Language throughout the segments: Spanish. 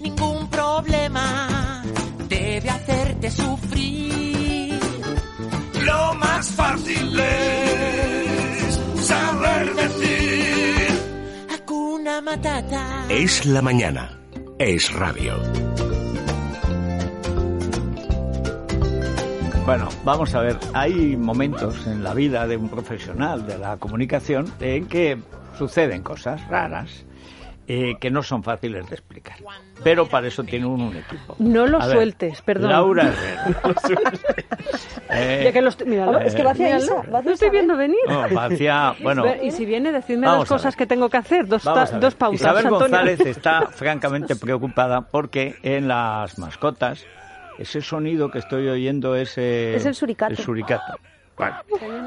Ningún problema debe hacerte sufrir. Lo más fácil es saber decir. Hakuna Matata. Es la mañana. Es radio. Bueno, vamos a ver, hay momentos en la vida de un profesional de la comunicación en que suceden cosas raras eh, que no son fáciles de explicar. Pero para eso tiene uno un equipo. No lo ver, sueltes, perdón. Laura Herrera. Eh, Ya que los, míralo, es que va hacia hacia Lo estoy viendo venir. no, va hacia- bueno, y si viene, decidme dos cosas que tengo que hacer, dos, ta- dos pautas. Isabel Antonio. González está francamente preocupada porque en las mascotas ese sonido que estoy oyendo es, eh, Es el suricato. el suricato. Bueno.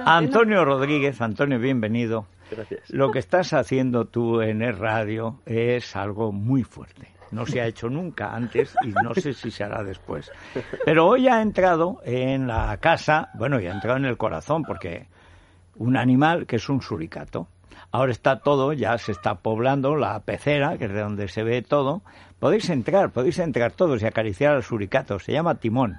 Antonio Rodríguez, Antonio, bienvenido. Gracias. Lo que estás haciendo tú en el radio es algo muy fuerte. No se ha hecho nunca antes y no sé si se hará después. Pero hoy ha entrado en la casa, bueno, y ha entrado en el corazón porque un animal que es un suricato. Ahora está todo, ya se está poblando la pecera, que es de donde se ve todo. Podéis entrar, podéis entrar todos y acariciar al suricato. Se llama Timón.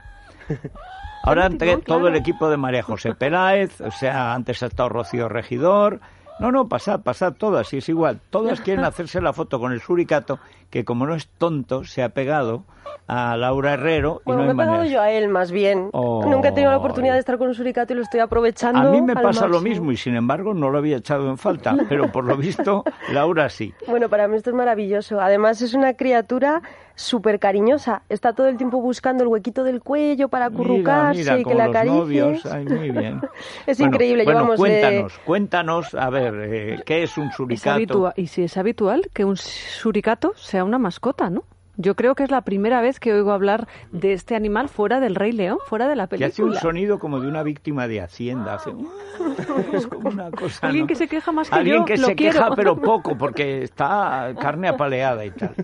Ahora entre todo el equipo de María José Peláez, o sea, antes ha estado Rocío Regidor. No, no, pasad, pasad todas, y es igual. Todas quieren hacerse la foto con el suricato, que como no es tonto, se ha pegado a Laura Herrero y Bueno, no me he pegado yo a él, más bien. Oh. Nunca he tenido la oportunidad de estar con un suricato y lo estoy aprovechando. A mí me pasa lo mismo y sin embargo no lo había echado en falta, pero por lo visto Laura sí. Bueno, para mí esto es maravilloso. Además, es una criatura súper cariñosa. Está todo el tiempo buscando el huequito del cuello para acurrucarse mira, y que los acaricies. novios. Ay, muy bien. Es Bueno, increíble, Bueno, llevamos, cuéntanos, eh, cuéntanos, a ver, eh, ¿qué es un Es suricato? y si es habitual que un suricato sea una mascota, ¿no? Yo creo que es la primera vez que oigo hablar de este animal fuera del Rey León, fuera de la película. hace un sonido como de una víctima de Hacienda. Hace... Es como una cosa. Alguien ¿no? que se queja más que Alguien yo, que lo se quiero. queja, pero poco, porque está carne apaleada y tal.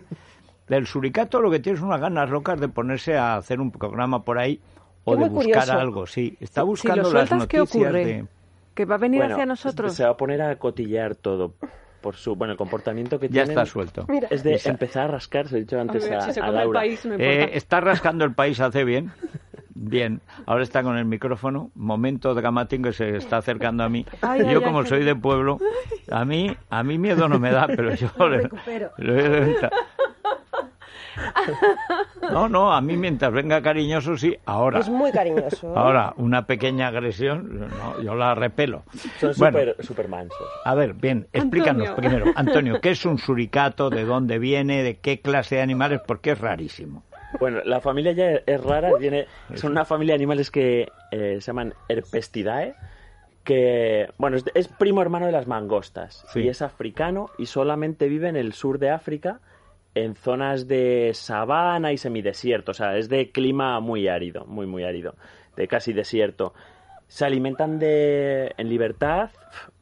Del suricato lo que tiene es unas ganas locas de ponerse a hacer un programa por ahí o de buscar curioso. algo, sí. Está Si buscando lo las sueltas, ¿qué noticias ocurre? de... Que va a venir Bueno, hacia nosotros. Se va a poner a cotillear todo por su, bueno, el comportamiento que Ya tienen. está suelto. Es de empezar a rascarse, he dicho antes a, si se a come el Laura. país, no. Eh, está rascando el país, hace bien. Bien, ahora está con el micrófono. Momento dramático que se está acercando a mí. Ay, yo, ay, ay, como qué soy de pueblo, a mí, a mí miedo no me da, pero yo le, recupero. No, no, a mí mientras venga cariñoso, sí. Ahora, Es muy cariñoso. ahora una pequeña agresión, no, yo la repelo. Son Bueno, súper super mansos. a ver, bien, explícanos Antonio. primero, Antonio, ¿qué es un suricato? ¿De dónde viene? ¿De qué clase de animales? Porque es rarísimo. Bueno, la familia ya es rara, viene, son una familia de animales que eh, se llaman Herpestidae, que, bueno, es, es primo hermano de las mangostas, Sí. y es africano y solamente vive en el sur de África, en zonas de sabana y semidesierto, o sea, es de clima muy árido, muy, muy árido, de casi desierto. Se alimentan de, en libertad,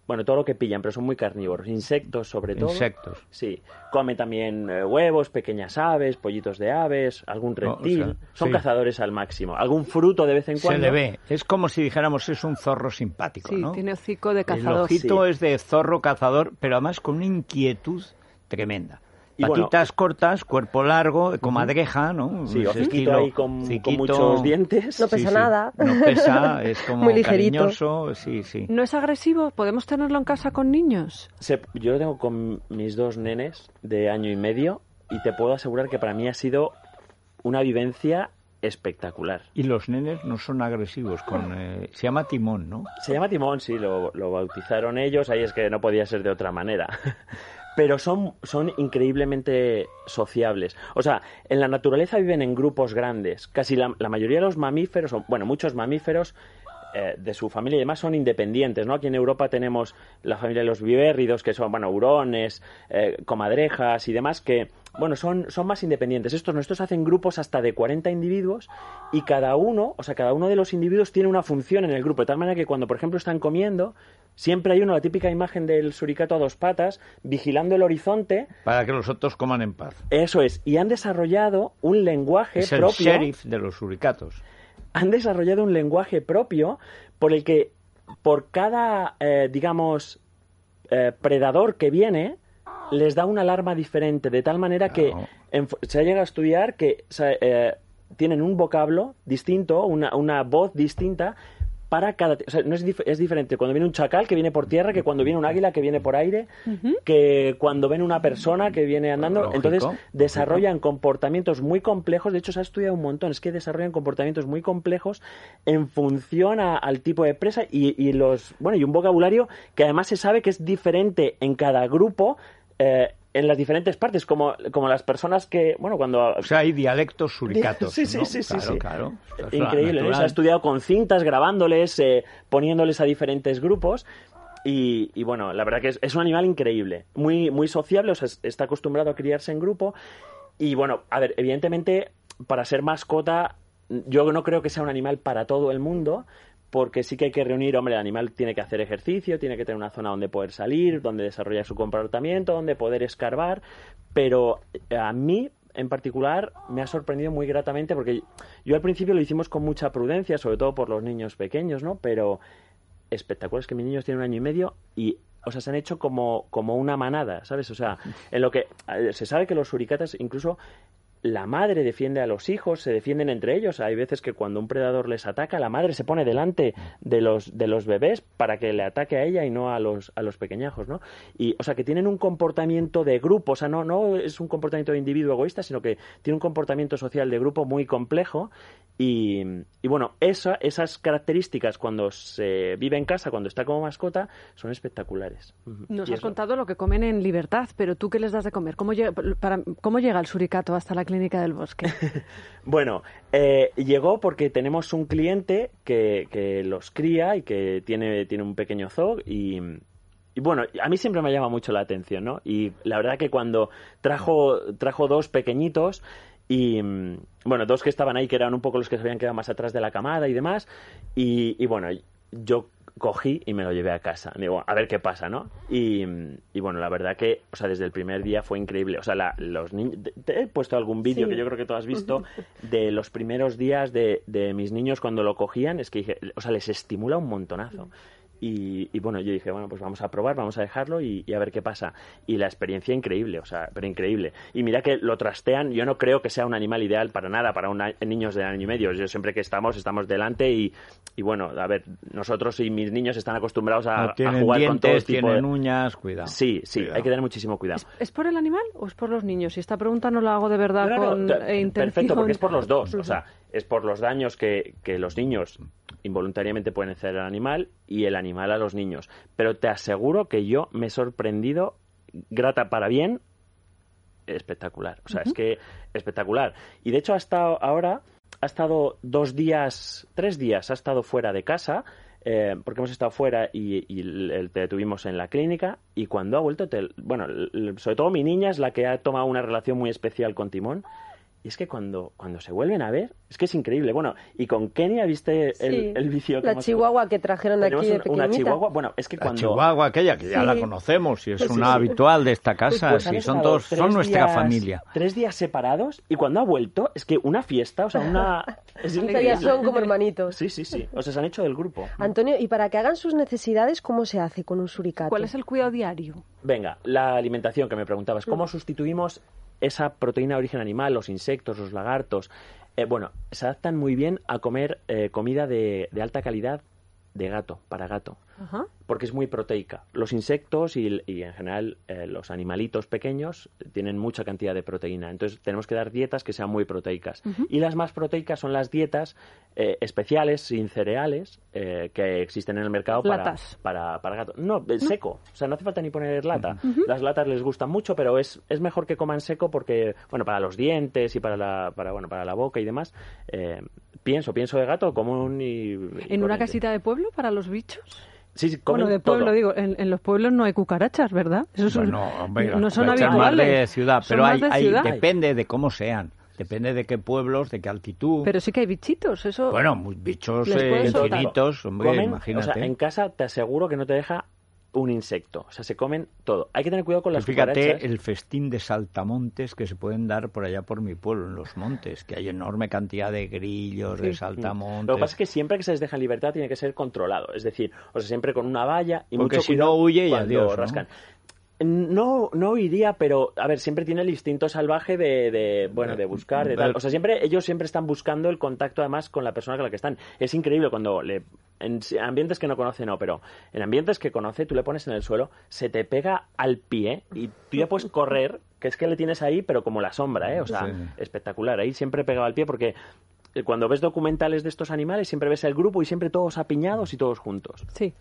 bueno, todo lo que pillan, pero son muy carnívoros, insectos sobre todo. Insectos. Sí, come también eh, huevos, pequeñas aves, pollitos de aves, algún No, o reptil. sea, Son sí. cazadores al máximo. Algún fruto de vez en Se cuando. le ve. Es como si dijéramos es un zorro simpático, Sí, ¿no? tiene hocico de El cazador. ojito Sí. es de zorro cazador, pero además con una inquietud tremenda. Y bueno- Patitas cortas, cuerpo largo, comadreja, ¿no? Sí, hociquito estilo ahí con, con muchos dientes. No pesa nada. No pesa, es como Muy ligerito. cariñoso, sí, sí. ¿No es agresivo? ¿Podemos tenerlo en casa con niños? Se- yo lo tengo con mis dos nenes de año y medio y te puedo asegurar que para mí ha sido una vivencia espectacular. Y los nenes no son agresivos, con, eh, se llama timón, ¿no? Se llama Timón, sí, lo, lo bautizaron ellos, ahí es que no podía ser de otra manera. Pero son, son increíblemente sociables. O sea, en la naturaleza viven en grupos grandes. Casi la, la mayoría de los mamíferos, bueno, muchos mamíferos eh, de su familia y demás son independientes, ¿no? Aquí en Europa tenemos la familia de los vivérridos, que son, bueno, hurones, eh, comadrejas y demás, que, bueno, son, son más independientes. Estos nuestros hacen grupos hasta de 40 individuos y cada uno, o sea, cada uno de los individuos tiene una función en el grupo, de tal manera que cuando, por ejemplo, están comiendo, siempre hay uno, la típica imagen del suricato a dos patas, vigilando el horizonte. Para que los otros coman en paz. Eso es, y han desarrollado un lenguaje Es el propio sheriff de los suricatos. Han desarrollado un lenguaje propio por el que por cada, eh, digamos, eh, predador que viene, les da una alarma diferente, de tal manera que en- se ha llegado a estudiar que eh, tienen un vocablo distinto, una, una voz distinta para cada... O sea, no es, dif- es diferente cuando viene un chacal que viene por tierra que cuando viene un águila que viene por aire, que cuando ven una persona que viene andando. Lógico, Entonces lógico. desarrollan comportamientos muy complejos, de hecho se ha estudiado un montón, es que desarrollan comportamientos muy complejos en función a- al tipo de presa y, y los bueno y un vocabulario que además se sabe que es diferente en cada grupo eh, en las diferentes partes, como, como las personas que, bueno, cuando... O sea, hay dialectos suricatos. Sí, sí, ¿no? sí, sí, Claro, sí. Increíble, ¿no? natural. Se ha estudiado con cintas, grabándoles, eh, poniéndoles a diferentes grupos. Y, y bueno, la verdad que es, es un animal increíble, muy, muy sociable, o sea, es- está acostumbrado a criarse en grupo. Y bueno, a ver, evidentemente, para ser mascota, yo no creo que sea un animal para todo el mundo, porque sí que hay que reunir, hombre, el animal tiene que hacer ejercicio, tiene que tener una zona donde poder salir, donde desarrollar su comportamiento, donde poder escarbar, pero a mí en particular me ha sorprendido muy gratamente porque yo al principio lo hicimos con mucha prudencia, sobre todo por los niños pequeños, ¿no? Pero espectacular es que mis niños tienen un año y medio y o sea, se han hecho como, como una manada, ¿sabes? O sea, en lo que eh, se sabe que los suricatas incluso la madre defiende a los hijos, se defienden entre ellos. Hay veces que cuando un predador les ataca, la madre se pone delante de los, de los bebés para que le ataque a ella y no a los, a los pequeñajos, ¿no? Y, o sea, que tienen un comportamiento de grupo, o sea, no, no es un comportamiento de individuo egoísta, sino que tiene un comportamiento social de grupo muy complejo. Y, y bueno, esa, esas características cuando se vive en casa, cuando está como mascota, son espectaculares. Nos Y has contado lo que comen en libertad, pero ¿tú qué les das de comer? ¿Cómo llega, para, ¿cómo llega el suricato hasta la clínica del bosque? Bueno, eh, llegó porque tenemos un cliente que, los cría y que tiene, tiene un pequeño zoo y, bueno, a mí siempre me llama mucho la atención, ¿no? Y la verdad que cuando trajo, trajo dos pequeñitos y bueno, dos que estaban ahí que eran un poco los que se habían quedado más atrás de la camada y demás y, y bueno, yo cogí y me lo llevé a casa. Digo, a ver qué pasa, ¿no? Y, y bueno, la verdad que, o sea, desde el primer día fue increíble. O sea, la- los niños... Te he puesto algún vídeo Sí. que yo creo que tú has visto de los primeros días de, de mis niños cuando lo cogían. Es que dije, o sea, les estimula un montonazo. Y, y bueno, yo dije, bueno, pues vamos a probar, vamos a dejarlo y, y a ver qué pasa. Y la experiencia increíble, o sea, pero increíble. Y mira que lo trastean, yo no creo que sea un animal ideal para nada, para un a- niños de año y medio. Yo siempre que estamos, estamos delante y, y bueno, a ver, nosotros y mis niños están acostumbrados a, No a tienen jugar con todo tipo tienen de... uñas, cuidado. Sí, sí, Cuidado. hay que tener muchísimo cuidado. ¿Es por el animal o es por los niños? Y esta pregunta no la hago de verdad No, no, con eh, intención. Perfecto, porque es por los dos. O sea, es por los daños que, que los niños involuntariamente pueden hacer al animal y el animal a los niños. Pero te aseguro que yo me he sorprendido, grata para bien, espectacular. O sea, es que espectacular. Y de hecho, hasta ahora ha estado dos días, tres días, ha estado fuera de casa. eh, porque hemos estado fuera y, y te tuvimos en la clínica y cuando ha vuelto, te- bueno, sobre todo mi niña es la que ha tomado una relación muy especial con Timón y es que cuando, cuando se vuelven a ver, es que es increíble. Bueno, y con Kenia viste el, Sí, el vicio que La chihuahua que trajeron Tenemos aquí de un- una chihuahua. Bueno, es que La cuando. Chihuahua aquella, que ya Sí. la conocemos y es Sí, una sí. habitual de esta casa, Pues son todos, son tres nuestra días- familia. Tres días separados y cuando ha vuelto, es que una fiesta, o sea, una. Es increíble. son como hermanitos. Sí, sí, sí. O sea, se han hecho del grupo. Antonio, y para que hagan sus necesidades, ¿cómo se hace con un suricato? ¿Cuál es el cuidado diario? Venga, la alimentación que me preguntabas. ¿Cómo sustituimos esa proteína de origen animal, los insectos, los lagartos? Eh, bueno, se adaptan muy bien a comer eh, comida de, de alta calidad de gato, para gato. Ajá. porque es muy proteica. Los insectos y, y en general eh, los animalitos pequeños tienen mucha cantidad de proteína. Entonces tenemos que dar dietas que sean muy proteicas. Y las más proteicas son las dietas eh, especiales, sin cereales, eh, que existen en el mercado para, para, para gato. No, eh, seco. O sea, no hace falta ni poner lata. Las latas les gustan mucho, pero es, es mejor que coman seco porque, bueno, para los dientes y para la, para, bueno, para la boca y demás, eh, pienso, pienso de gato común y... y ¿En una casita de pueblo para los bichos? Sí, sí, comen Bueno, de pueblo todo. digo, en, en los pueblos no hay cucarachas, ¿verdad? Eso es un- Bueno, hombre, no son más habituales. de ciudad, Son pero hay, de hay- ciudad. depende de cómo sean, depende de qué pueblos, de qué altitud. Pero sí que hay bichitos, eso... bueno, bichos eh, infinitos, hombre, Comen, imagínate. O sea, en casa te aseguro que no te deja un insecto. O sea, se comen todo. Hay que tener cuidado con las Pues fíjate cucarachas. el festín de saltamontes que se pueden dar por allá por mi pueblo, en los montes, que hay enorme cantidad de grillos, de saltamontes. Lo que pasa es que siempre que se les deja en libertad tiene que ser controlado. Es decir, o sea, siempre con una valla y Porque mucho si no huye y cuando adiós, ¿no? rascan. No, no iría, pero a ver, siempre tiene el instinto salvaje de, de bueno, de buscar, de tal. O sea, siempre ellos siempre están buscando el contacto además con la persona con la que están. Es increíble cuando le en ambientes que no conoce no, pero en ambientes que conoce tú le pones en el suelo, se te pega al pie y tú ya puedes correr, que es que le tienes ahí, pero como la sombra, ¿eh? O sea, espectacular. Ahí siempre pegaba al pie porque cuando ves documentales de estos animales siempre ves el grupo y siempre todos apiñados y todos juntos. Sí.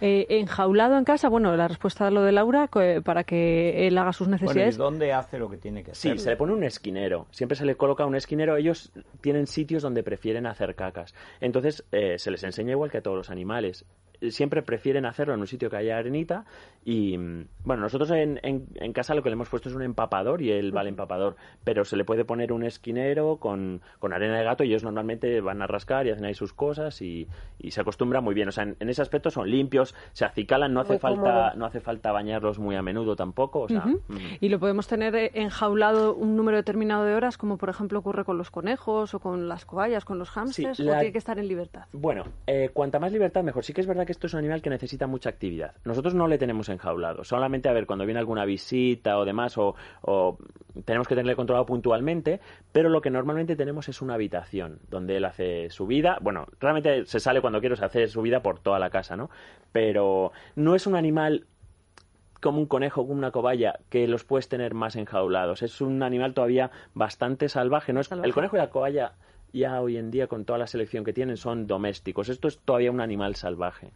Eh, enjaulado en casa, bueno, la respuesta a lo de Laura, para que él haga sus Bueno, ¿y necesidades. dónde hace lo que tiene que hacer? Sí, se le pone un esquinero. Siempre se le coloca un esquinero. Ellos tienen sitios donde prefieren hacer cacas. Entonces, eh, se les enseña igual que a todos los animales. Siempre prefieren hacerlo en un sitio que haya arenita. Y mm, bueno, nosotros en, en- en casa lo que le hemos puesto es un empapador y él va al empapador. Pero se le puede poner un esquinero con, con arena de gato y ellos normalmente van a rascar y hacen ahí sus cosas y, y se acostumbra muy bien. O sea, en, en ese aspecto son limpios, se acicalan, no hace, Muy falta, cómodo. no hace falta bañarlos muy a menudo tampoco. O sea, mm. Y lo podemos tener enjaulado un número determinado de horas, como por ejemplo ocurre con los conejos o con las cobayas, con los hámsters, Sí, o la- tiene que estar en libertad. Bueno, eh, cuanta más libertad, mejor. Sí que es verdad que esto es un animal que necesita mucha actividad. Nosotros no le tenemos enjaulado. Solamente, a ver, cuando viene alguna visita o demás, o, o tenemos que tenerle controlado puntualmente, pero lo que normalmente tenemos es una habitación donde él hace su vida. Bueno, realmente se sale cuando quiere, se hace su vida por toda la casa, ¿no? Pero no es un animal como un conejo o una cobaya que los puedes tener más enjaulados. Es un animal todavía bastante salvaje. ¿no? Es, Salvaje. El conejo y la cobaya ya hoy en día con toda la selección que tienen son domésticos. Esto es todavía un animal salvaje.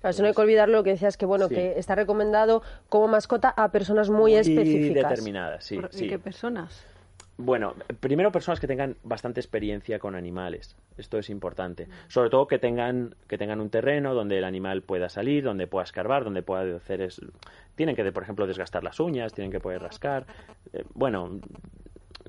Claro, eso no hay que olvidar lo que decías, que bueno, Sí. que está recomendado como mascota a personas muy, Y específicas. determinadas, sí. Por- ¿Y sí. qué personas? Bueno, primero personas que tengan bastante experiencia con animales. Esto es importante. Sobre todo que tengan que tengan un terreno donde el animal pueda salir, donde pueda escarbar, donde pueda hacer es tienen que por ejemplo desgastar las uñas, tienen que poder rascar. Eh, bueno,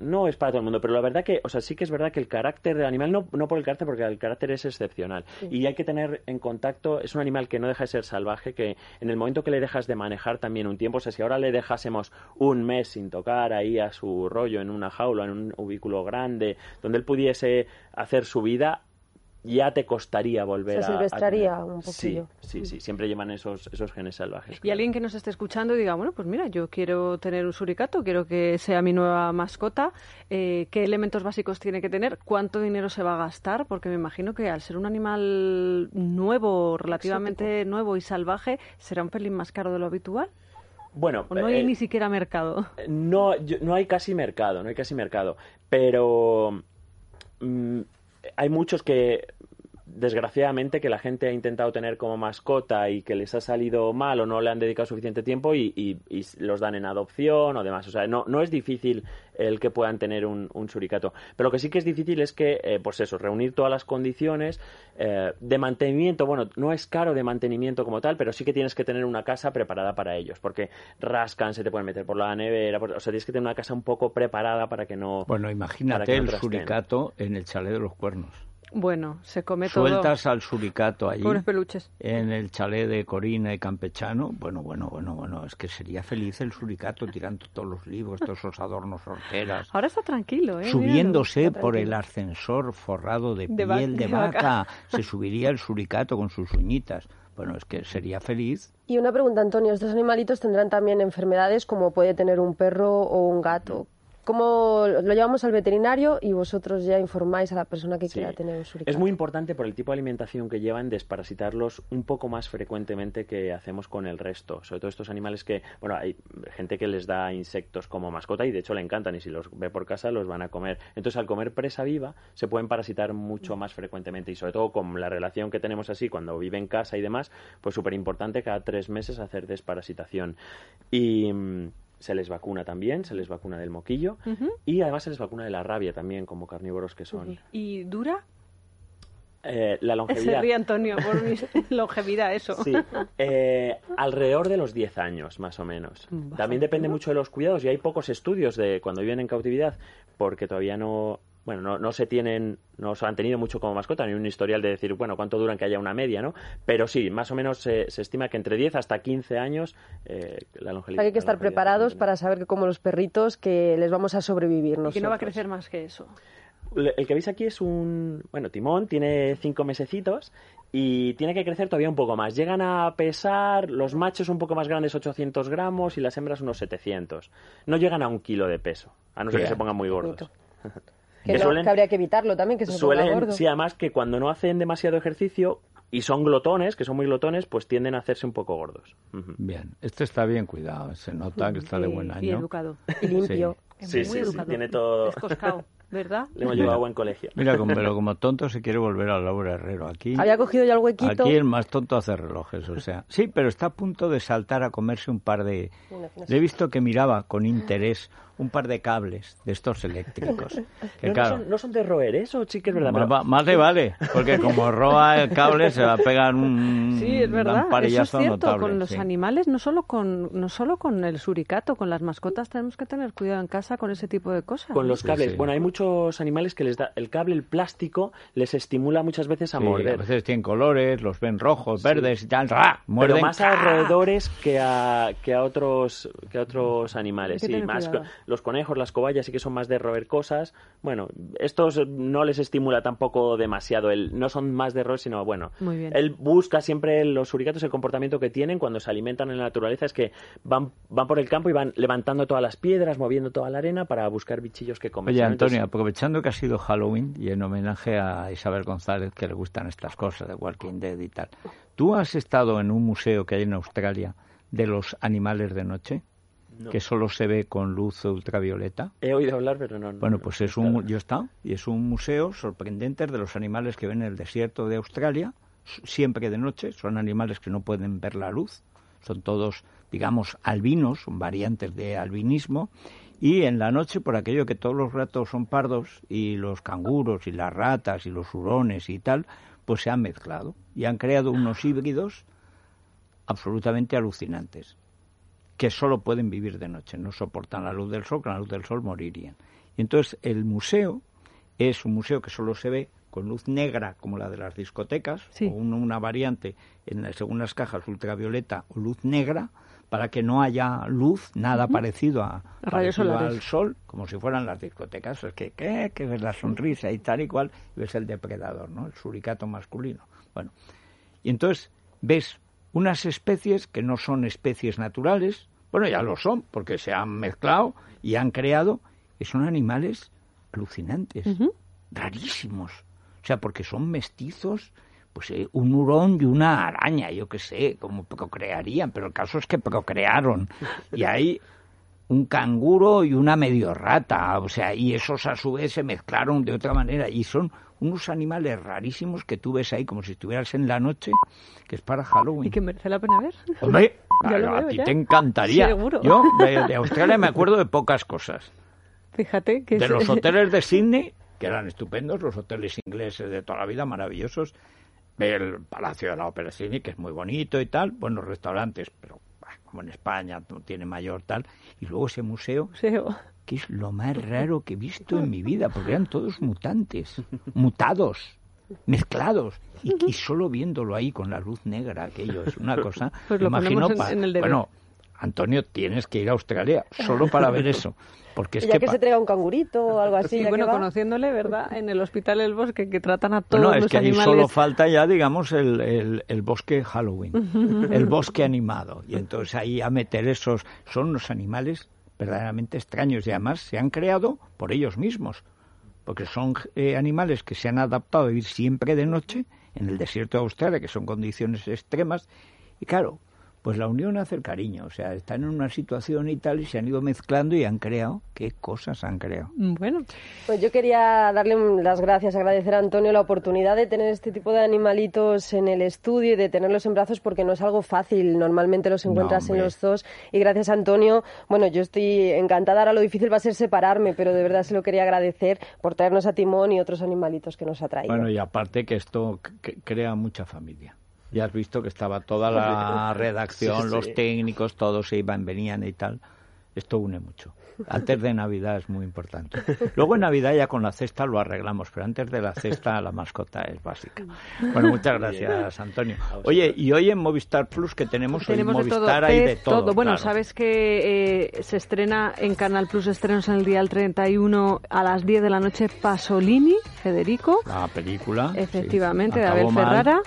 no es para todo el mundo, pero la verdad que, o sea, sí que es verdad que el carácter del animal, no, no por el carácter, porque el carácter es excepcional. Y hay que tener en contacto, es un animal que no deja de ser salvaje, que en el momento que le dejas de manejar también un tiempo, o sea, si ahora le dejásemos un mes sin tocar ahí a su rollo en una jaula, en un ubículo grande, donde él pudiese hacer su vida, ya te costaría volver Se a- a. silvestraría tener- un Sí, poquillo. sí, sí, siempre llevan esos, esos genes salvajes. Y claro. alguien que nos esté escuchando y diga, bueno, pues mira, yo quiero tener un suricato, quiero que sea mi nueva mascota, eh, ¿qué elementos básicos tiene que tener? ¿Cuánto dinero se va a gastar? Porque me imagino que al ser un animal nuevo, relativamente nuevo y salvaje, será un pelín más caro de lo habitual. Bueno, ¿O no hay eh, ni siquiera mercado? No, yo- no hay casi mercado, no hay casi mercado. Pero mm, hay muchos que, desgraciadamente, que la gente ha intentado tener como mascota y que les ha salido mal o no le han dedicado suficiente tiempo y, y- y los dan en adopción o demás. O sea, no, no es difícil el que puedan tener un, un suricato. Pero lo que sí que es difícil es que, eh, pues eso, reunir todas las condiciones eh, de mantenimiento. Bueno, no es caro de mantenimiento como tal, pero sí que tienes que tener una casa preparada para ellos, porque rascan, se te pueden meter por la nevera, por- o sea, tienes que tener una casa un poco preparada para que no... Bueno, imagínate no el suricato en el chalet de los cuernos. Bueno, se come todo. Sueltas al suricato allí Pobres peluches. en el chalet de Corina y Campechano. Bueno, bueno, bueno, bueno, es que sería feliz el suricato tirando todos los libros, todos esos adornos horteras. Ahora está tranquilo, ¿eh? Subiéndose está por el ascensor forrado de, De va- piel de de vaca. vaca, se subiría el suricato con sus uñitas. Bueno, es que sería feliz. Y una pregunta, Antonio, ¿estos animalitos tendrán también enfermedades como puede tener un perro o un gato? ¿Cómo lo llevamos al veterinario y vosotros ya informáis a la persona que Sí. quiera tener un suricato? Es muy importante por el tipo de alimentación que llevan desparasitarlos un poco más frecuentemente que hacemos con el resto. Sobre todo estos animales que, bueno, hay gente que les da insectos como mascota y de hecho le encantan y si los ve por casa los van a comer. Entonces al comer presa viva se pueden parasitar mucho más frecuentemente y sobre todo con la relación que tenemos así cuando vive en casa y demás, pues súper importante cada tres meses hacer desparasitación. Y mm, se les vacuna también, se les vacuna del moquillo y además se les vacuna de la rabia también como carnívoros que son. ¿Y dura? Eh, la Se longevidad. ríe Antonio por mi longevidad, eso. Sí, eh, alrededor de los 10 años, más o menos. También depende mucho de los cuidados y hay pocos estudios de cuando viven en cautividad porque todavía no, bueno, no, no se tienen, no se han tenido mucho como mascota, ni un historial de decir, bueno, cuánto duran que haya una media, ¿no? Pero sí, más o menos se, se estima que entre 10 hasta 15 años eh, la longevidad. Hay que estar preparados para saber que como los perritos que les vamos a sobrevivir Y que no va a crecer más que eso. el que veis aquí es un... Bueno, Timón tiene cinco mesecitos y tiene que crecer todavía un poco más. Llegan a pesar los machos un poco más grandes 800 gramos y las hembras unos 700. No llegan a un kilo de peso, a no ser que se pongan muy gordos. Que, Que no, suelen- que habría que evitarlo también, que se ponga Suelen, gordo. sí, además que cuando no hacen demasiado ejercicio y son glotones, que son muy glotones, pues tienden a hacerse un poco gordos. Bien, este está bien cuidado, se nota que está de Y- buen Y año. educado. Y limpio. Es Sí, muy sí, sí, educado. tiene todo- ¿verdad? Le hemos llevado a buen colegio. Mira, como, pero como tonto se quiere volver a Laura Herrero. Aquí, Había cogido ya el huequito. aquí el más tonto hace relojes, o sea. Sí, pero está a punto de saltar a comerse un par de... Le he visto que miraba con interés un par de cables de estos eléctricos. Que No, no claro, son, no son de roer, ¿eh? eso sí que es verdad. más, pero- más le vale, porque como roba el cable se va a pegar un, Sí, es un verdad. Eso es cierto. notable, con los sí. animales, no solo con, no solo con el suricato, con las mascotas tenemos que tener cuidado en casa con ese tipo de cosas. Con los cables. sí. Bueno, hay muchos animales que les da el cable, el plástico, les estimula muchas veces a Sí, morder. a veces tienen colores, los ven rojos, verdes y tal, ¡ra! pero muerden. más a roedores que a, que a otros que a otros animales. Tener más cuidado. los conejos, las cobayas sí que son más de roer cosas. Bueno, estos no les estimula tampoco demasiado. El, no son más de roer, sino bueno. Muy bien. Él busca siempre los suricatos el comportamiento que tienen cuando se alimentan en la naturaleza es que van van por el campo y van levantando todas las piedras, moviendo toda la arena para buscar bichillos que comer. Oye. Antonio, aprovechando que ha sido Halloween y en homenaje a Isabel González, que le gustan estas cosas de Walking Dead y tal, ¿tú has estado en un museo que hay en Australia de los animales de noche? No. Que solo se ve con luz ultravioleta. he oído hablar, pero no. no, Bueno, no, pues es un, estado. yo he estado, y es un museo sorprendente de los animales que ven en el desierto de Australia, siempre de noche, son animales que no pueden ver la luz, son todos, digamos, albinos, son variantes de albinismo, y en la noche, por aquello que todos los gatos son pardos, y los canguros, y las ratas, y los hurones y tal, pues se han mezclado, y han creado unos híbridos absolutamente alucinantes que solo pueden vivir de noche, no soportan la luz del sol, con la luz del sol morirían. Y entonces el museo es un museo que solo se ve con luz negra como la de las discotecas, Sí. o un- una variante en, según las cajas ultravioleta o luz negra, para que no haya luz, nada parecido a Rayos parecido al sol, como si fueran las discotecas. Es que, ¿qué? que ves la sonrisa y tal y cual, y ves el depredador, ¿no? El suricato masculino. Bueno, y entonces ves unas especies que no son especies naturales, bueno, ya lo son, porque se han mezclado y han creado, y son animales alucinantes, rarísimos. O sea, porque son mestizos, pues eh, un hurón y una araña, yo qué sé, como procrearían, pero el caso es que procrearon. Y hay un canguro y una medio rata, o sea, y esos a su vez se mezclaron de otra manera y son unos animales rarísimos que tú ves ahí como si estuvieras en la noche, que es para Halloween. Y que merece la pena ver. Hombre, a, ti te encantaría. Seguro. Yo de, de Australia me acuerdo de pocas cosas. Fíjate que De es- los hoteles de Sydney, que eran estupendos, los hoteles ingleses de toda la vida, maravillosos. El Palacio de la Ópera Sydney, que es muy bonito y tal. Buenos restaurantes, pero bah, como en España no tiene mayor tal. Y luego ese museo, Museo. que es lo más raro que he visto en mi vida, porque eran todos mutantes, mutados, mezclados, y, y solo viéndolo ahí con la luz negra, aquello es una cosa. Pues lo imagino en- el. Bueno, Antonio, tienes que ir a Australia solo para ver eso, porque es ya que, se traiga un cangurito o algo así. Y ya bueno, que va. conociéndole, ¿verdad? En el Hospital El Bosque, que tratan a todos Bueno, es los que ahí animales. solo falta ya, digamos, el, el, el bosque Halloween, el bosque animado. Y entonces ahí a meter esos, son unos animales verdaderamente extraños y además se han creado por ellos mismos, porque son eh, animales que se han adaptado a vivir siempre de noche en el desierto de Australia, que son condiciones extremas. Y claro, pues la unión hace el cariño, o sea, están en una situación y tal y se han ido mezclando y han creado, ¿qué cosas han creado? Bueno, Pues yo quería darle las gracias, agradecer a Antonio la oportunidad de tener este tipo de animalitos en el estudio y de tenerlos en brazos porque no es algo fácil. Normalmente los No, encuentras en los zoos y gracias a Antonio, bueno, yo estoy encantada. Ahora lo difícil va a ser separarme, pero de verdad se lo quería agradecer por traernos a Timón y otros animalitos que nos ha traído. Bueno, y aparte que esto crea mucha familia. Ya has visto que estaba toda la redacción, Sí, sí. los técnicos, todos se iban, venían y tal. Esto une mucho. Antes de Navidad es muy importante. Luego en Navidad ya con la cesta lo arreglamos, pero antes de la cesta la mascota es básica. Bueno, muchas gracias, Antonio. Oye, y hoy en Movistar Plus que tenemos, Tenemos hoy de todo, Movistar hay de de todo. Bueno, claro. sabes que eh, se estrena en Canal Plus estrenos en el día del 31 a las 10 de la noche Pasolini, Federico. La película. Efectivamente, sí. de Abel Acabó mal.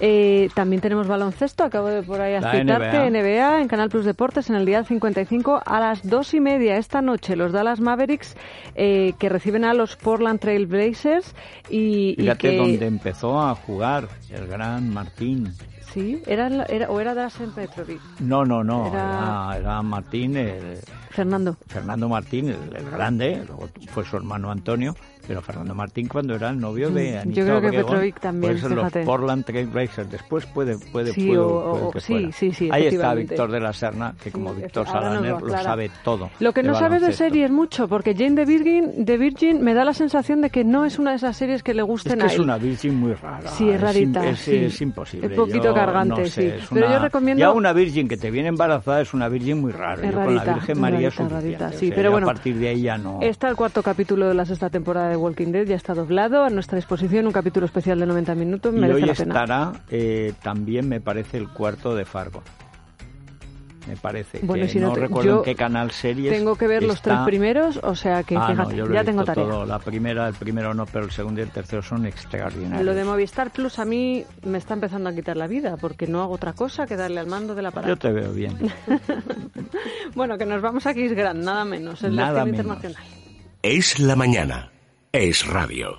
Eh, también tenemos baloncesto, acabo de por ahí citarte, NBA. NBA. en Canal Plus Deportes en el día 55 a las dos y media esta noche. Los Dallas Mavericks eh, que reciben a los Portland Trail Blazers y, y Fíjate que donde empezó a jugar el gran Martín. Sí, era, era o era Dallas en Petrovic, No, no, no, Era- era, era Martín, el- Fernando. Fernando Martín, el, el grande, luego fue su hermano Antonio, pero Fernando Martín cuando era el novio de Mm, Anita yo creo que Petrovic también, en los fíjate. Portland Trail después puede, puede, Sí, puede- o- puede o- que sí, fuera. sí, sí, Ahí está. Víctor de la Serna, que como Sí, Víctor Salaner lo sabe todo. Lo que no sabes de baloncesto. serie es mucho, porque Jane the Virgin, the Virgin me da la sensación de que no es una de esas series que le Es gusten que a es una virgin muy rara. Sí, es rarita, Es, sí. es imposible. Es poquito Yo cargante, no sé, sí. es Pero yo recomiendo- Ya una virgin que te viene embarazada es una virgin muy rara. Es Yo con la Virgen María es rarita, O sí, sea, pero bueno. A partir de ahí ya no. Está el cuarto capítulo de la sexta temporada de Walking Dead, ya está doblado, a nuestra disposición un capítulo especial de 90 minutos, Y merece hoy la pena. estará eh, también, me parece, el cuarto de Fargo. Me parece. Bueno, que si no no te- recuerdo en qué canal series. Tengo que ver los tres primeros, o sea que Ah, no, fíjate, yo lo he ya tengo visto tarea. todo. La primera, el primero no, pero el segundo y el tercero son extraordinarios. Lo de Movistar Plus a mí me está empezando a quitar la vida, porque no hago otra cosa que darle al mando del aparato. Yo te veo bien. Bueno, que nos vamos a Kiss Grand, nada menos, en la Nada menos. internacional. Es la mañana. Es radio.